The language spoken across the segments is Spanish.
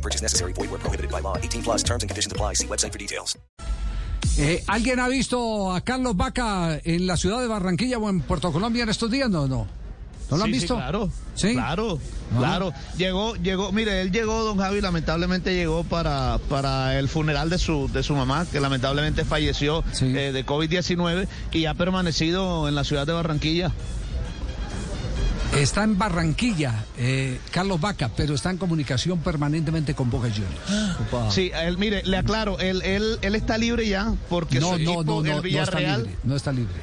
No purchase necessary. Void where prohibited by law. 18 plus terms and conditions apply. See website for details. Eh, ¿Alguien ha visto a Carlos Vaca en la ciudad de Barranquilla o en Puerto Colombia en estos días? No, no. ¿No lo han Sí, sí, visto? claro, ¿Sí? claro, Ah. claro. Llegó, llegó, mire, él llegó, don Javi, lamentablemente llegó para, para el funeral de su, de su mamá, que lamentablemente falleció Sí. eh, de COVID-19 y ha permanecido en la ciudad de Barranquilla. Está en Barranquilla, eh, Carlos Vaca, pero está en comunicación permanentemente con Boca Juniors. Opa. Sí, él, mire, le aclaro, él, él, él está libre ya porque No, su no, equipo, no, no, el no está Villarreal, libre. No está libre.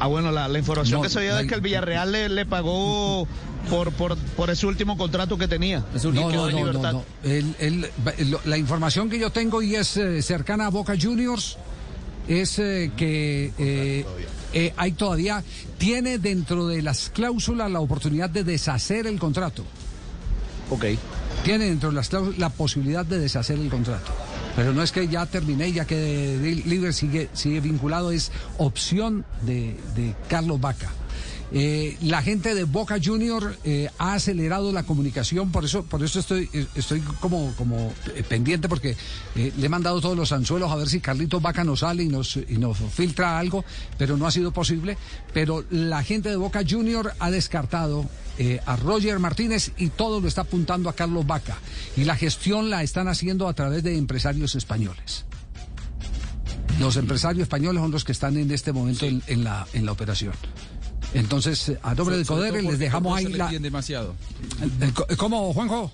Ah, bueno, la, la información No, que se dio la- es que el Villarreal le, le pagó por, por, por ese último contrato que tenía. No, no, no, no. El- el- la información que yo tengo y es eh, cercana a Boca Juniors es eh, que eh, eh, hay todavía, tiene dentro de las cláusulas la oportunidad de deshacer el contrato. Ok. Tiene dentro de las cláusulas la posibilidad de deshacer el contrato. Pero no es que ya terminé, ya que libre sigue, sigue vinculado, es opción de, de Carlos Vaca. Eh, la gente de Boca Junior eh, ha acelerado la comunicación, por eso, por eso estoy, eh, estoy como, como pendiente, porque eh, le he mandado todos los anzuelos a ver si Carlitos Vaca nos sale y nos, y nos filtra algo, pero no ha sido posible. Pero la gente de Boca Junior ha descartado eh, a Roger Martínez y todo lo está apuntando a Carlos Vaca. Y la gestión la están haciendo a través de empresarios españoles. Los empresarios españoles son los que están en este momento en, en la, en la operación. Entonces, eh, a nombre de Sobre todo Codere les dejamos ahí la... le piden demasiado. Eh, ¿Cómo, Juanjo?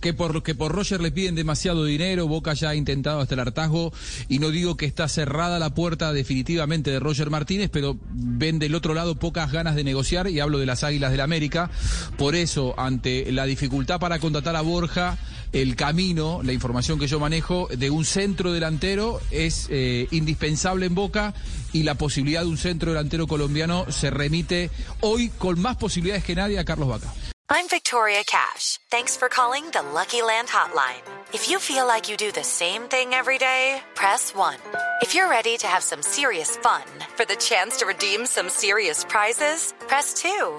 Que por, que por Roger le piden demasiado dinero, Boca ya ha intentado hasta el hartazgo y no digo que está cerrada la puerta definitivamente de Roger Martínez, pero ven del otro lado pocas ganas de negociar y hablo de las Águilas del América. Por eso, ante la dificultad para contratar a Borja, el camino, la información que yo manejo de un centro delantero es eh, indispensable en Boca y la posibilidad de un centro delantero colombiano se remite hoy con más posibilidades que nadie a Carlos Vaca. I'm Victoria Cash. Thanks for calling the Lucky Land Hotline. If you feel like you do the same thing every day, press 1. If you're ready to have some serious fun for the chance to redeem some serious prizes, press 2.